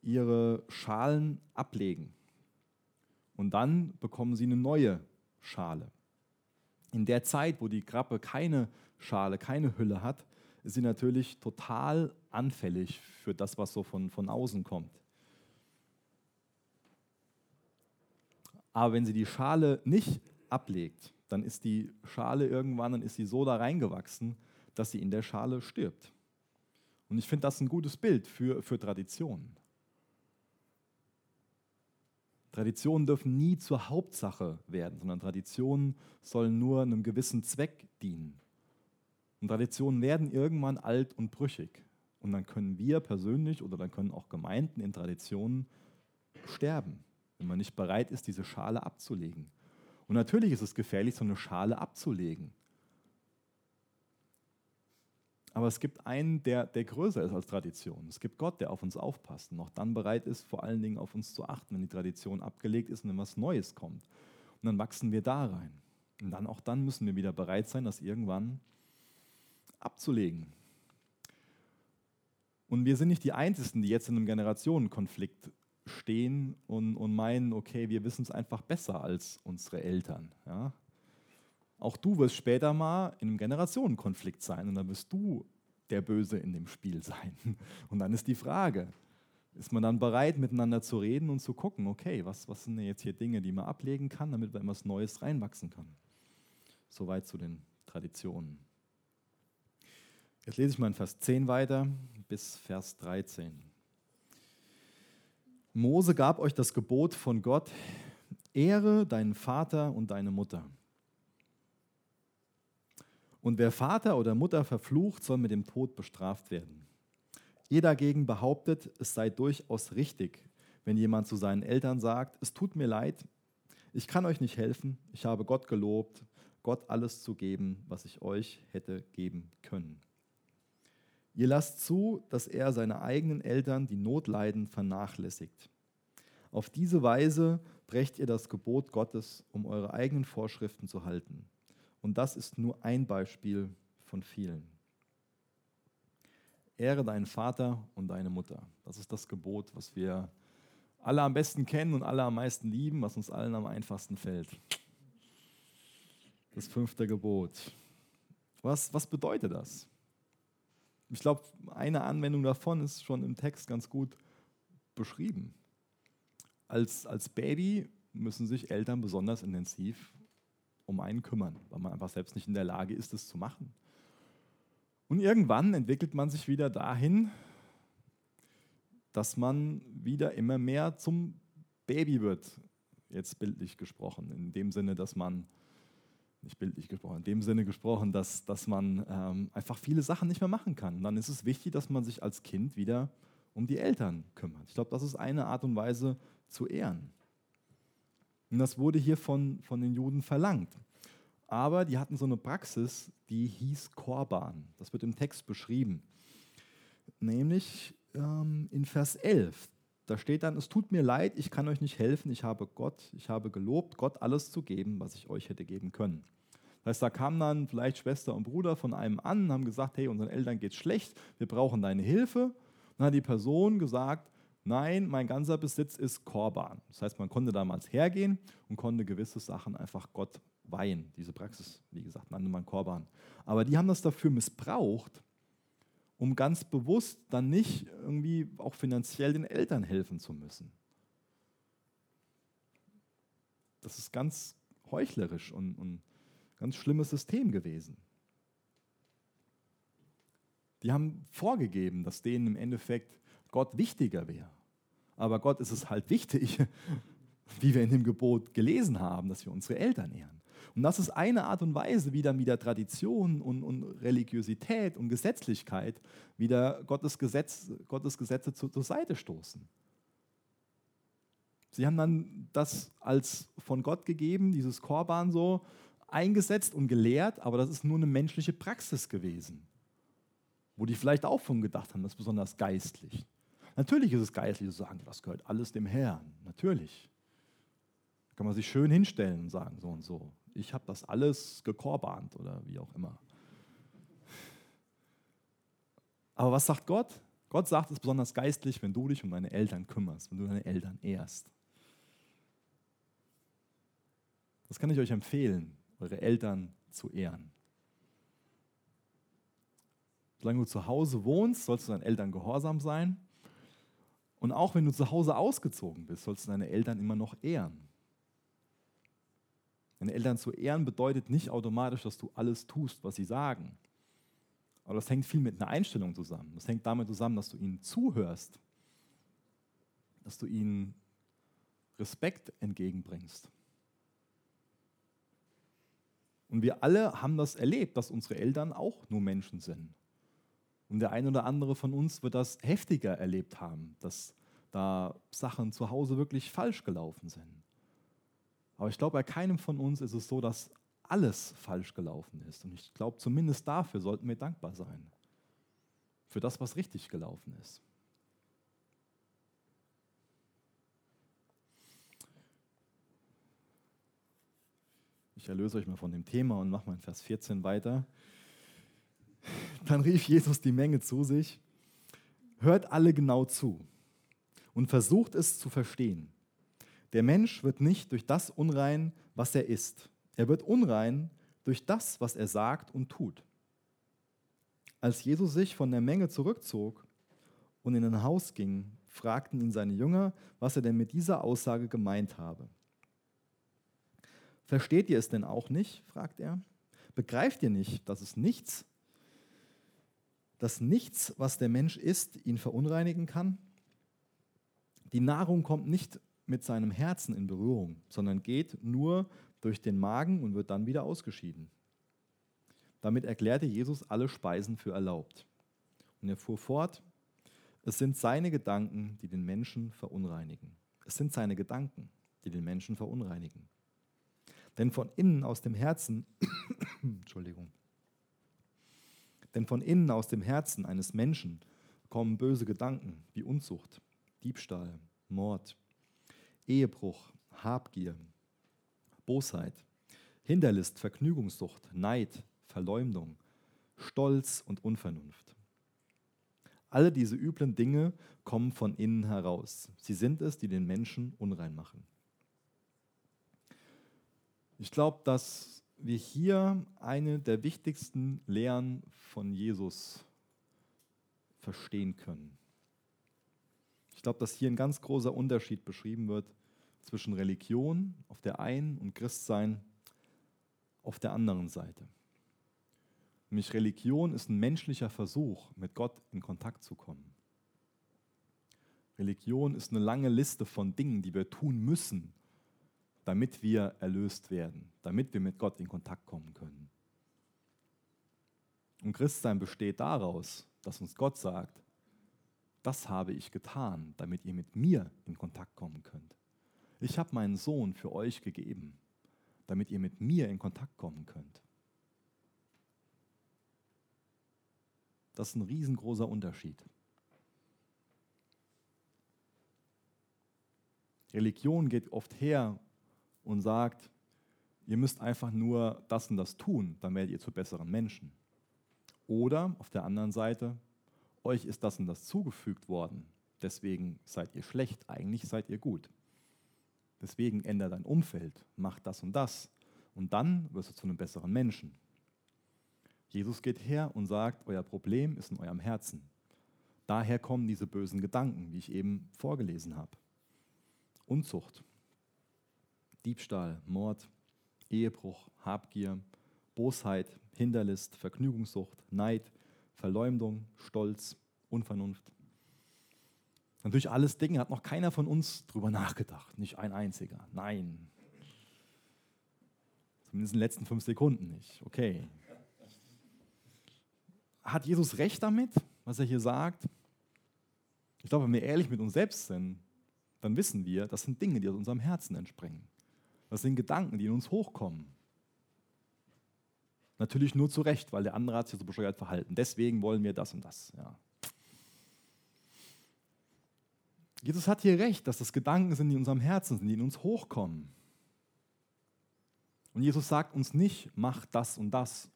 ihre Schalen ablegen. Und dann bekommen sie eine neue Schale. In der Zeit, wo die Krabbe keine Schale, keine Hülle hat, ist sie natürlich total anfällig für das, was so von, von außen kommt. Aber wenn sie die Schale nicht ablegt, dann ist die Schale irgendwann, dann ist sie so da reingewachsen, dass sie in der Schale stirbt. Und ich finde das ein gutes Bild für, für Traditionen. Traditionen dürfen nie zur Hauptsache werden, sondern Traditionen sollen nur einem gewissen Zweck dienen. Und Traditionen werden irgendwann alt und brüchig. Und dann können wir persönlich oder dann können auch Gemeinden in Traditionen sterben, wenn man nicht bereit ist, diese Schale abzulegen. Und natürlich ist es gefährlich, so eine Schale abzulegen. Aber es gibt einen, der, der größer ist als Tradition. Es gibt Gott, der auf uns aufpasst und auch dann bereit ist, vor allen Dingen auf uns zu achten, wenn die Tradition abgelegt ist und wenn was Neues kommt. Und dann wachsen wir da rein. Und dann auch dann müssen wir wieder bereit sein, das irgendwann abzulegen. Und wir sind nicht die Einzigen, die jetzt in einem Generationenkonflikt stehen und, und meinen, okay, wir wissen es einfach besser als unsere Eltern. Ja? Auch du wirst später mal in einem Generationenkonflikt sein und dann wirst du der Böse in dem Spiel sein. Und dann ist die Frage, ist man dann bereit, miteinander zu reden und zu gucken, okay, was, was sind denn jetzt hier Dinge, die man ablegen kann, damit man etwas Neues reinwachsen kann. Soweit zu den Traditionen. Jetzt lese ich mal in Vers 10 weiter bis Vers 13. Mose gab euch das Gebot von Gott, ehre deinen Vater und deine Mutter. Und wer Vater oder Mutter verflucht, soll mit dem Tod bestraft werden. Ihr dagegen behauptet, es sei durchaus richtig, wenn jemand zu seinen Eltern sagt, es tut mir leid, ich kann euch nicht helfen, ich habe Gott gelobt, Gott alles zu geben, was ich euch hätte geben können. Ihr lasst zu, dass er seine eigenen Eltern, die Not leiden, vernachlässigt. Auf diese Weise brecht ihr das Gebot Gottes, um eure eigenen Vorschriften zu halten. Und das ist nur ein Beispiel von vielen. Ehre deinen Vater und deine Mutter. Das ist das Gebot, was wir alle am besten kennen und alle am meisten lieben, was uns allen am einfachsten fällt. Das fünfte Gebot. Was, was bedeutet das? Ich glaube, eine Anwendung davon ist schon im Text ganz gut beschrieben. Als, als Baby müssen sich Eltern besonders intensiv um einen kümmern, weil man einfach selbst nicht in der Lage ist, es zu machen. Und irgendwann entwickelt man sich wieder dahin, dass man wieder immer mehr zum Baby wird, jetzt bildlich gesprochen, in dem Sinne, dass man, nicht bildlich gesprochen, in dem Sinne gesprochen, dass, dass man ähm, einfach viele Sachen nicht mehr machen kann. Und dann ist es wichtig, dass man sich als Kind wieder um die Eltern kümmert. Ich glaube, das ist eine Art und Weise zu ehren. Und das wurde hier von, von den Juden verlangt. Aber die hatten so eine Praxis, die hieß Korban. Das wird im Text beschrieben. Nämlich ähm, in Vers 11. Da steht dann, es tut mir leid, ich kann euch nicht helfen, ich habe Gott, ich habe gelobt, Gott alles zu geben, was ich euch hätte geben können. Das heißt, da kamen dann vielleicht Schwester und Bruder von einem an und haben gesagt, hey, unseren Eltern geht schlecht, wir brauchen deine Hilfe. Dann hat die Person gesagt, Nein, mein ganzer Besitz ist Korban. Das heißt, man konnte damals hergehen und konnte gewisse Sachen einfach Gott weihen. Diese Praxis, wie gesagt, nannte man Korban. Aber die haben das dafür missbraucht, um ganz bewusst dann nicht irgendwie auch finanziell den Eltern helfen zu müssen. Das ist ganz heuchlerisch und ein ganz schlimmes System gewesen. Die haben vorgegeben, dass denen im Endeffekt Gott wichtiger wäre. Aber Gott ist es halt wichtig, wie wir in dem Gebot gelesen haben, dass wir unsere Eltern ehren. Und das ist eine Art und Weise, wie dann wieder Tradition und, und Religiosität und Gesetzlichkeit wieder Gottes, Gesetz, Gottes Gesetze zu, zur Seite stoßen. Sie haben dann das als von Gott gegeben, dieses Korban so eingesetzt und gelehrt, aber das ist nur eine menschliche Praxis gewesen, wo die vielleicht auch von gedacht haben, das ist besonders geistlich. Natürlich ist es geistlich zu sagen, das gehört alles dem Herrn. Natürlich. Kann man sich schön hinstellen und sagen, so und so. Ich habe das alles gekorbahnt oder wie auch immer. Aber was sagt Gott? Gott sagt es besonders geistlich, wenn du dich um deine Eltern kümmerst, wenn du deine Eltern ehrst. Das kann ich euch empfehlen, eure Eltern zu ehren. Solange du zu Hause wohnst, sollst du deinen Eltern gehorsam sein. Und auch wenn du zu Hause ausgezogen bist, sollst du deine Eltern immer noch ehren. Deine Eltern zu ehren bedeutet nicht automatisch, dass du alles tust, was sie sagen. Aber das hängt viel mit einer Einstellung zusammen. Das hängt damit zusammen, dass du ihnen zuhörst, dass du ihnen Respekt entgegenbringst. Und wir alle haben das erlebt, dass unsere Eltern auch nur Menschen sind. Und der ein oder andere von uns wird das heftiger erlebt haben, dass da Sachen zu Hause wirklich falsch gelaufen sind. Aber ich glaube, bei keinem von uns ist es so, dass alles falsch gelaufen ist. Und ich glaube, zumindest dafür sollten wir dankbar sein. Für das, was richtig gelaufen ist. Ich erlöse euch mal von dem Thema und mache mal in Vers 14 weiter. Dann rief Jesus die Menge zu sich, hört alle genau zu und versucht es zu verstehen. Der Mensch wird nicht durch das unrein, was er isst. Er wird unrein durch das, was er sagt und tut. Als Jesus sich von der Menge zurückzog und in ein Haus ging, fragten ihn seine Jünger, was er denn mit dieser Aussage gemeint habe. Versteht ihr es denn auch nicht? fragt er. Begreift ihr nicht, dass es nichts, dass nichts, was der Mensch isst, ihn verunreinigen kann? Die Nahrung kommt nicht mit seinem Herzen in Berührung, sondern geht nur durch den Magen und wird dann wieder ausgeschieden. Damit erklärte Jesus alle Speisen für erlaubt. Und er fuhr fort, es sind seine Gedanken, die den Menschen verunreinigen. Es sind seine Gedanken, die den Menschen verunreinigen. Denn von innen aus dem Herzen, Entschuldigung, denn von innen aus dem Herzen eines Menschen kommen böse Gedanken wie Unzucht, Diebstahl, Mord, Ehebruch, Habgier, Bosheit, Hinterlist, Vergnügungssucht, Neid, Verleumdung, Stolz und Unvernunft. Alle diese üblen Dinge kommen von innen heraus. Sie sind es, die den Menschen unrein machen. Ich glaube, dass wir hier eine der wichtigsten Lehren von Jesus verstehen können. Ich glaube, dass hier ein ganz großer Unterschied beschrieben wird zwischen Religion auf der einen und Christsein auf der anderen Seite. Nämlich Religion ist ein menschlicher Versuch, mit Gott in Kontakt zu kommen. Religion ist eine lange Liste von Dingen, die wir tun müssen, damit wir erlöst werden, damit wir mit Gott in Kontakt kommen können. Und Christsein besteht daraus, dass uns Gott sagt, das habe ich getan, damit ihr mit mir in Kontakt kommen könnt. Ich habe meinen Sohn für euch gegeben, damit ihr mit mir in Kontakt kommen könnt. Das ist ein riesengroßer Unterschied. Religion geht oft her und sagt, ihr müsst einfach nur das und das tun, dann werdet ihr zu besseren Menschen. Oder auf der anderen Seite, euch ist das und das zugefügt worden, deswegen seid ihr schlecht, eigentlich seid ihr gut. Deswegen ändert dein Umfeld, mach das und das und dann wirst du zu einem besseren Menschen. Jesus geht her und sagt, euer Problem ist in eurem Herzen. Daher kommen diese bösen Gedanken, wie ich eben vorgelesen habe. Unzucht, Diebstahl, Mord, Ehebruch, Habgier, Bosheit, Hinterlist, Vergnügungssucht, Neid, Verleumdung, Stolz, Unvernunft. Natürlich alles Dinge, hat noch keiner von uns drüber nachgedacht, nicht ein einziger. Nein. Zumindest in den letzten fünf Sekunden nicht. Okay. Hat Jesus recht damit, was er hier sagt? Ich glaube, wenn wir ehrlich mit uns selbst sind, dann wissen wir, das sind Dinge, die aus unserem Herzen entspringen. Das sind Gedanken, die in uns hochkommen. Natürlich nur zu Recht, weil der andere hat sich so bescheuert verhalten. Deswegen wollen wir das und das. Ja. Jesus hat hier recht, dass das Gedanken sind, die in unserem Herzen sind, die in uns hochkommen. Und Jesus sagt uns nicht, mach das und das.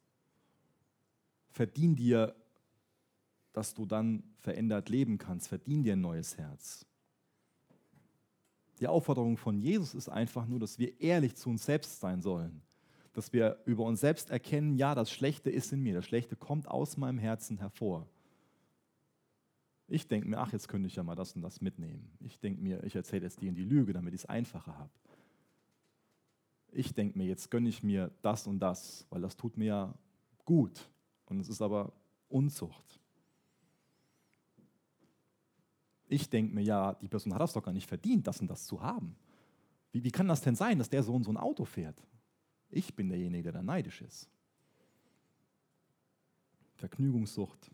Verdien dir, dass du dann verändert leben kannst. Verdien dir ein neues Herz. Die Aufforderung von Jesus ist einfach nur, dass wir ehrlich zu uns selbst sein sollen. Dass wir über uns selbst erkennen, ja, das Schlechte ist in mir, das Schlechte kommt aus meinem Herzen hervor. Ich denke mir, ach, jetzt könnte ich ja mal das und das mitnehmen. Ich denke mir, ich erzähle jetzt die in die Lüge, damit ich es einfacher habe. Ich denke mir, jetzt gönne ich mir das und das, weil das tut mir ja gut. Und es ist aber Unzucht. Ich denke mir, ja, die Person hat das doch gar nicht verdient, das und das zu haben. Wie, wie kann das denn sein, dass der so und so ein Auto fährt? Ich bin derjenige, der da neidisch ist. Vergnügungssucht,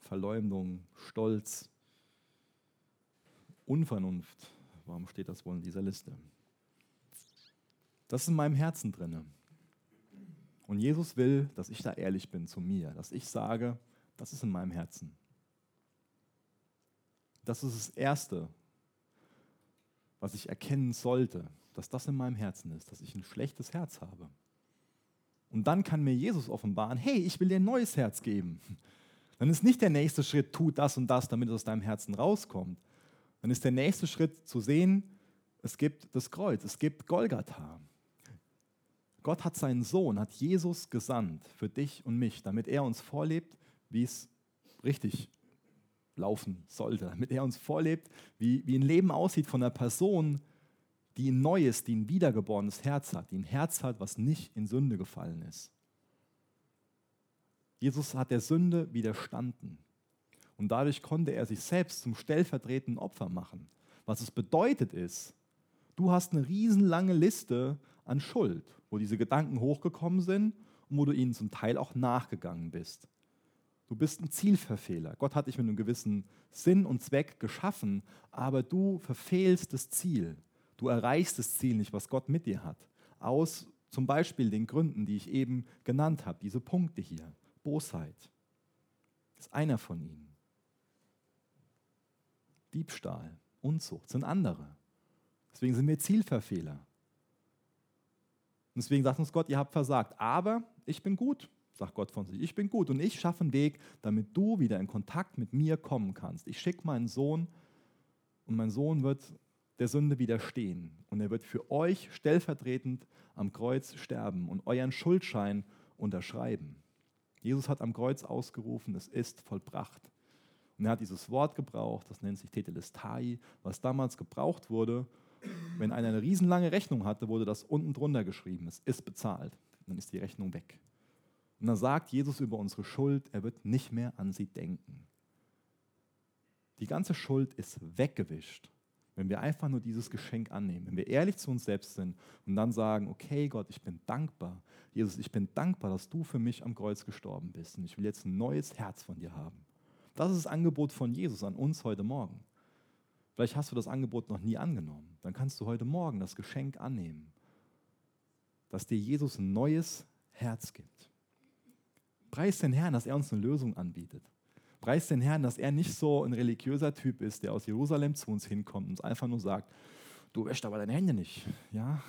Verleumdung, Stolz, Unvernunft. Warum steht das wohl in dieser Liste? Das ist in meinem Herzen drin. Und Jesus will, dass ich da ehrlich bin zu mir, dass ich sage, das ist in meinem Herzen. Das ist das Erste, was ich erkennen sollte, dass das in meinem Herzen ist, dass ich ein schlechtes Herz habe. Und dann kann mir Jesus offenbaren, hey, ich will dir ein neues Herz geben. Dann ist nicht der nächste Schritt, tu das und das, damit es aus deinem Herzen rauskommt. Dann ist der nächste Schritt zu sehen, es gibt das Kreuz, es gibt Golgatha. Gott hat seinen Sohn, hat Jesus gesandt für dich und mich, damit er uns vorlebt, wie es richtig laufen sollte, damit er uns vorlebt, wie, wie ein Leben aussieht von einer Person, die ein neues, die ein wiedergeborenes Herz hat, die ein Herz hat, was nicht in Sünde gefallen ist. Jesus hat der Sünde widerstanden und dadurch konnte er sich selbst zum stellvertretenden Opfer machen. Was es bedeutet ist, du hast eine riesenlange Liste an Schuld, wo diese Gedanken hochgekommen sind und wo du ihnen zum Teil auch nachgegangen bist. Du bist ein Zielverfehler. Gott hat dich mit einem gewissen Sinn und Zweck geschaffen, aber du verfehlst das Ziel. Du erreichst das Ziel nicht, was Gott mit dir hat. Aus zum Beispiel den Gründen, die ich eben genannt habe, diese Punkte hier. Bosheit ist einer von ihnen. Diebstahl, Unzucht sind andere. Deswegen sind wir Zielverfehler. Und deswegen sagt uns Gott, ihr habt versagt. Aber ich bin gut sagt Gott von sich. Ich bin gut und ich schaffe einen Weg, damit du wieder in Kontakt mit mir kommen kannst. Ich schicke meinen Sohn und mein Sohn wird der Sünde widerstehen und er wird für euch stellvertretend am Kreuz sterben und euren Schuldschein unterschreiben. Jesus hat am Kreuz ausgerufen, es ist vollbracht. Und er hat dieses Wort gebraucht, das nennt sich Tetelestai, was damals gebraucht wurde. Wenn einer eine riesenlange Rechnung hatte, wurde das unten drunter geschrieben, es ist bezahlt. Dann ist die Rechnung weg. Und dann sagt Jesus über unsere Schuld, er wird nicht mehr an sie denken. Die ganze Schuld ist weggewischt, wenn wir einfach nur dieses Geschenk annehmen, wenn wir ehrlich zu uns selbst sind und dann sagen, okay Gott, ich bin dankbar. Jesus, ich bin dankbar, dass du für mich am Kreuz gestorben bist und ich will jetzt ein neues Herz von dir haben. Das ist das Angebot von Jesus an uns heute Morgen. Vielleicht hast du das Angebot noch nie angenommen. Dann kannst du heute Morgen das Geschenk annehmen, dass dir Jesus ein neues Herz gibt. Preis den Herrn, dass er uns eine Lösung anbietet. Preis den Herrn, dass er nicht so ein religiöser Typ ist, der aus Jerusalem zu uns hinkommt und uns einfach nur sagt, du wäschst aber deine Hände nicht. Ja?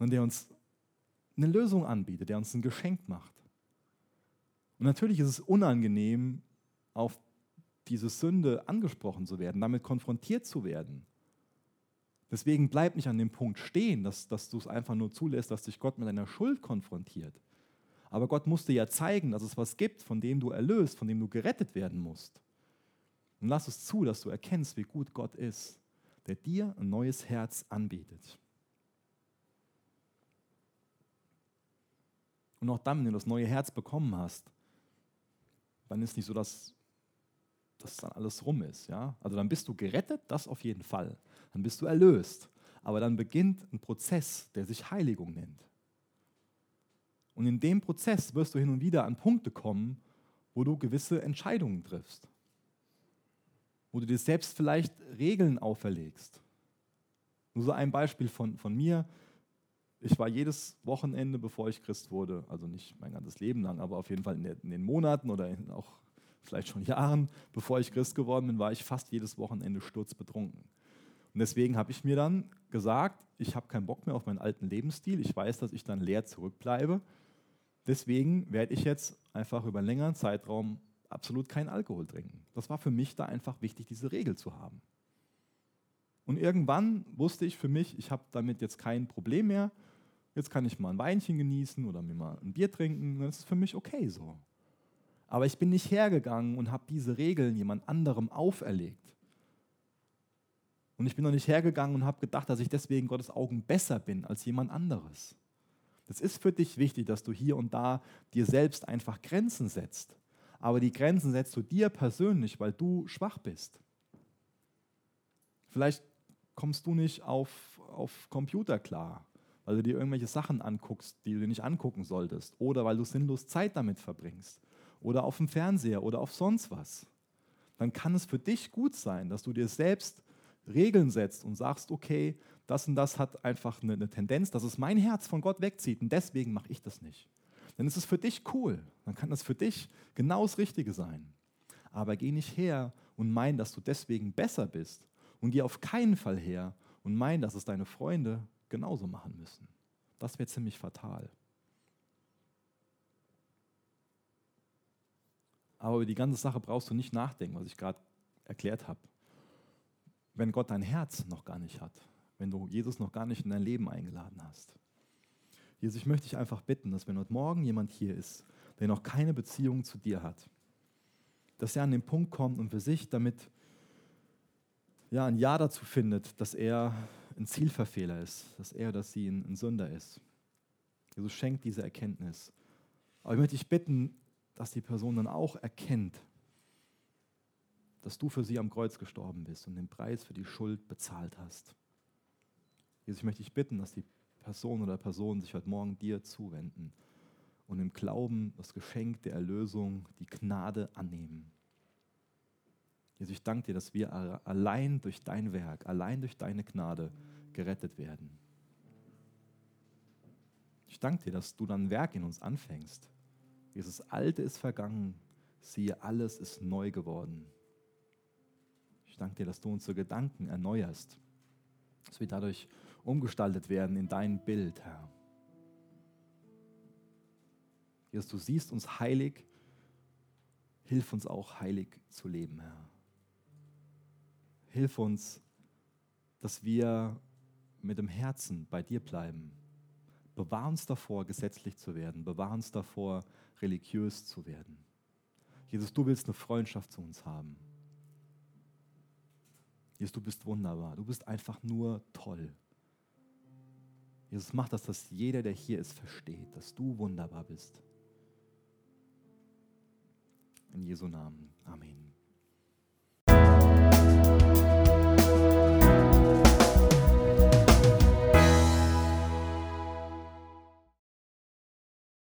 Und der uns eine Lösung anbietet, der uns ein Geschenk macht. Und natürlich ist es unangenehm, auf diese Sünde angesprochen zu werden, damit konfrontiert zu werden. Deswegen bleib nicht an dem Punkt stehen, dass, dass du es einfach nur zulässt, dass dich Gott mit deiner Schuld konfrontiert. Aber Gott musste ja zeigen, dass es was gibt, von dem du erlöst, von dem du gerettet werden musst. Und lass es zu, dass du erkennst, wie gut Gott ist, der dir ein neues Herz anbietet. Und auch dann, wenn du das neue Herz bekommen hast, dann ist nicht so, dass das dann alles rum ist. Ja? Also dann bist du gerettet, das auf jeden Fall. Dann bist du erlöst. Aber dann beginnt ein Prozess, der sich Heiligung nennt. Und in dem Prozess wirst du hin und wieder an Punkte kommen, wo du gewisse Entscheidungen triffst. Wo du dir selbst vielleicht Regeln auferlegst. Nur so ein Beispiel von, von mir. Ich war jedes Wochenende, bevor ich Christ wurde, also nicht mein ganzes Leben lang, aber auf jeden Fall in, den Monaten oder in auch vielleicht schon Jahren, bevor ich Christ geworden bin, war ich fast jedes Wochenende sturzbetrunken. Und deswegen habe ich mir dann gesagt, ich habe keinen Bock mehr auf meinen alten Lebensstil. Ich weiß, dass ich dann leer zurückbleibe. Deswegen werde ich jetzt einfach über einen längeren Zeitraum absolut keinen Alkohol trinken. Das war für mich da einfach wichtig, diese Regel zu haben. Und irgendwann wusste ich für mich, ich habe damit jetzt kein Problem mehr. Jetzt kann ich mal ein Weinchen genießen oder mir mal ein Bier trinken. Das ist für mich okay so. Aber ich bin nicht hergegangen und habe diese Regeln jemand anderem auferlegt. Und ich bin noch nicht hergegangen und habe gedacht, dass ich deswegen Gottes Augen besser bin als jemand anderes. Das ist für dich wichtig, dass du hier und da dir selbst einfach Grenzen setzt. Aber die Grenzen setzt du dir persönlich, weil du schwach bist. Vielleicht kommst du nicht auf, auf Computer klar, weil du dir irgendwelche Sachen anguckst, die du dir nicht angucken solltest. Oder weil du sinnlos Zeit damit verbringst. Oder auf dem Fernseher oder auf sonst was. Dann kann es für dich gut sein, dass du dir selbst Regeln setzt und sagst, okay, das und das hat einfach eine, eine Tendenz, dass es mein Herz von Gott wegzieht und deswegen mache ich das nicht. Dann ist es für dich cool, dann kann das für dich genau das Richtige sein. Aber geh nicht her und mein, dass du deswegen besser bist und geh auf keinen Fall her und mein, dass es deine Freunde genauso machen müssen. Das wäre ziemlich fatal. Aber über die ganze Sache brauchst du nicht nachdenken, was ich gerade erklärt habe. Wenn Gott dein Herz noch gar nicht hat, wenn du Jesus noch gar nicht in dein Leben eingeladen hast. Jesus, ich möchte dich einfach bitten, dass wenn heute Morgen jemand hier ist, der noch keine Beziehung zu dir hat, dass er an den Punkt kommt und für sich damit ja, ein Ja dazu findet, dass er ein Zielverfehler ist, dass er, dass sie ein, ein Sünder ist. Jesus schenkt diese Erkenntnis. Aber ich möchte dich bitten, dass die Person dann auch erkennt, dass du für sie am Kreuz gestorben bist und den Preis für die Schuld bezahlt hast. Jesus, ich möchte dich bitten, dass die Person oder Personen sich heute Morgen dir zuwenden und im Glauben das Geschenk der Erlösung, die Gnade annehmen. Jesus, ich danke dir, dass wir allein durch dein Werk, allein durch deine Gnade gerettet werden. Ich danke dir, dass du dann Werk in uns anfängst. Jesus, Alte ist vergangen, siehe, alles ist neu geworden. Ich danke dir, dass du unsere Gedanken erneuerst, dass wir dadurch umgestaltet werden in dein Bild, Herr. Jesus, du siehst uns heilig, hilf uns auch heilig zu leben, Herr. Hilf uns, dass wir mit dem Herzen bei dir bleiben. Bewahr uns davor, gesetzlich zu werden. Bewahr uns davor, religiös zu werden. Jesus, du willst eine Freundschaft zu uns haben. Jesus, du bist wunderbar. Du bist einfach nur toll. Jesus, mach das, dass jeder, der hier ist, versteht, dass du wunderbar bist. In Jesu Namen. Amen.